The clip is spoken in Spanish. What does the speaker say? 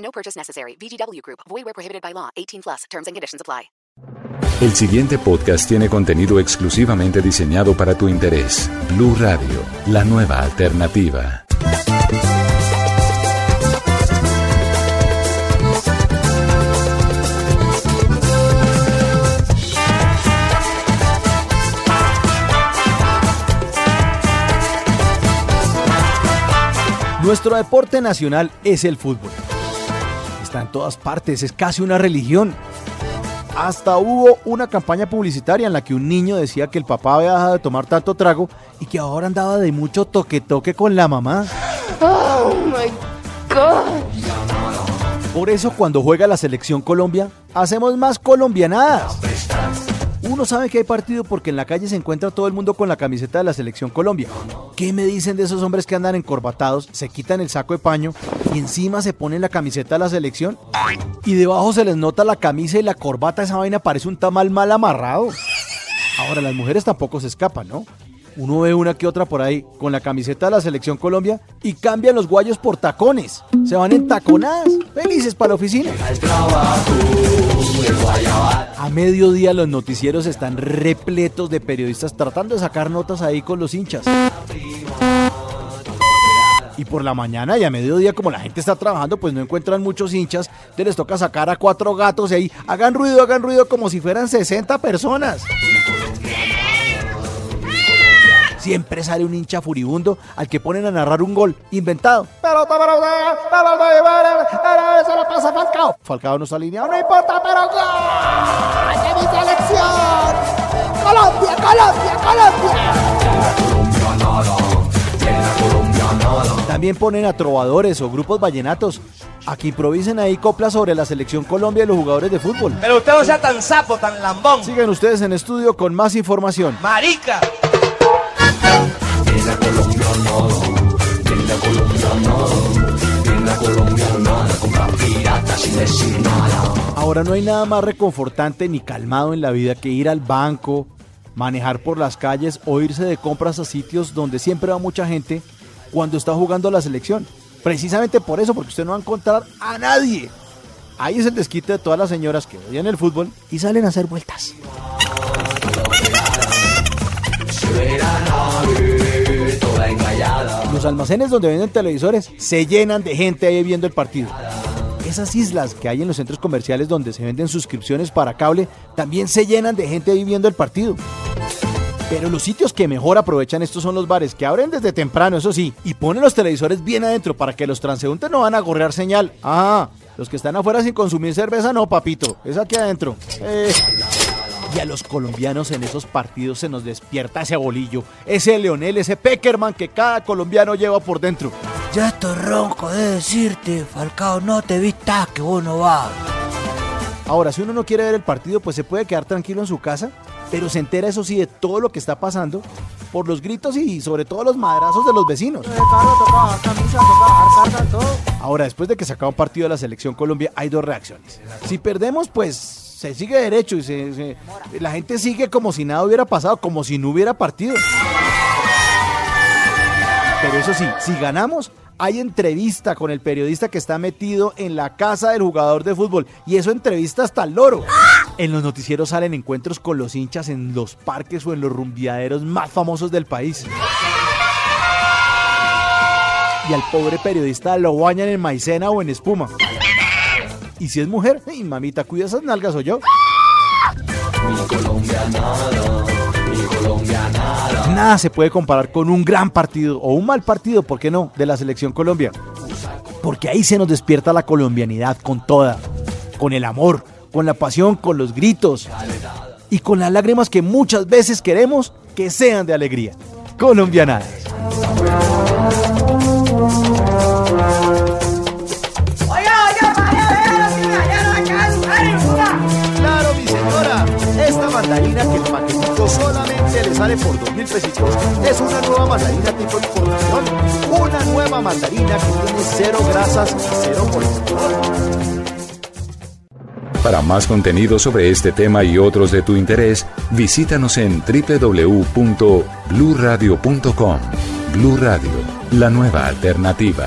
No purchase necessary. VGW Group. Void where prohibited by law. 18 plus. Terms and conditions apply. El siguiente podcast tiene contenido exclusivamente diseñado para tu interés. Blue Radio, la nueva alternativa. Nuestro deporte nacional es el fútbol. Está en todas partes, es casi una religión. Hasta hubo una campaña publicitaria en la que un niño decía que el papá había dejado de tomar tanto trago y que ahora andaba de mucho toque-toque con la mamá. Oh my god. Por eso cuando juega la selección Colombia, hacemos más colombianadas. Uno sabe que hay partido porque en la calle se encuentra todo el mundo con la camiseta de la selección Colombia. ¿Qué me dicen de esos hombres que andan encorbatados, se quitan el saco de paño y encima se ponen la camiseta de la selección? Y debajo se les nota la camisa y la corbata, esa vaina parece un tamal mal amarrado. Ahora, las mujeres tampoco se escapan, ¿no? Uno ve una que otra por ahí con la camiseta de la selección Colombia y cambian los guayos por tacones. Se van en taconadas, felices para la oficina. A mediodía los noticieros están repletos de periodistas tratando de sacar notas ahí con los hinchas. Y por la mañana y a mediodía, como la gente está trabajando, pues no encuentran muchos hinchas. Entonces les toca sacar a cuatro gatos y ahí hagan ruido, hagan ruido como si fueran 60 personas. Siempre sale un hincha furibundo al que ponen a narrar un gol inventado. Pelota para usted, pelota, se la pasa Falcao. Falcao no está alineado, no importa, pero ¡gol! ¡De mi selección! ¡Colombia, Colombia, Colombia! También ponen a trovadores o grupos vallenatos a que improvisen ahí coplas sobre la selección Colombia y los jugadores de fútbol. Pero usted no sea tan sapo, tan lambón. Sigan ustedes en estudio con más información. Marica. Ahora no hay nada más reconfortante ni calmado en la vida que ir al banco, manejar por las calles o irse de compras a sitios donde siempre va mucha gente cuando está jugando la selección. Precisamente por eso, porque usted no va a encontrar a nadie. Ahí es el desquite de todas las señoras que odian el fútbol y salen a hacer vueltas. Los almacenes donde venden televisores se llenan de gente ahí viendo el partido. Esas islas que hay en los centros comerciales donde se venden suscripciones para cable también se llenan de gente ahí viendo el partido. Pero los sitios que mejor aprovechan estos son los bares, que abren desde temprano, eso sí, y ponen los televisores bien adentro para que los transeúntes no van a gorrear señal. Ah, los que están afuera sin consumir cerveza, no, papito, es aquí adentro. Eh. Y a los colombianos en esos partidos se nos despierta ese bolillo, ese Leonel, ese Peckerman que cada colombiano lleva por dentro. Ya estoy ronco de decirte, Falcao, no te vistas que vos no vas. Ahora, si uno no quiere ver el partido, pues se puede quedar tranquilo en su casa, pero se entera, eso sí, de todo lo que está pasando por los gritos y sobre todo los madrazos de los vecinos. Ahora, después de que se acaba un partido de la selección Colombia, hay dos reacciones. Si perdemos, pues se sigue derecho y se, la gente sigue como si nada hubiera pasado, como si no hubiera partido. Pero eso sí, si ganamos, hay entrevista con el periodista que está metido en la casa del jugador de fútbol. Y eso entrevista hasta el loro. En los noticieros salen encuentros con los hinchas en los parques o en los rumbiaderos más famosos del país. Y al pobre periodista lo bañan en maicena o en espuma. Y si es mujer, ¡ay, mamita, cuida esas nalgas o yo. Nada se puede comparar con un gran partido o un mal partido, ¿por qué no?, de la selección Colombia. Porque ahí se nos despierta la colombianidad con toda, con el amor, con la pasión, con los gritos y con las lágrimas que muchas veces queremos que sean de alegría. Colombianadas. Es una nueva mandarina tipo exportación. Una nueva mandarina que tiene cero grasas y cero colesterol. Para más contenido sobre este tema y otros de tu interés, visítanos en www.bluradio.com. Blu Radio, la nueva alternativa.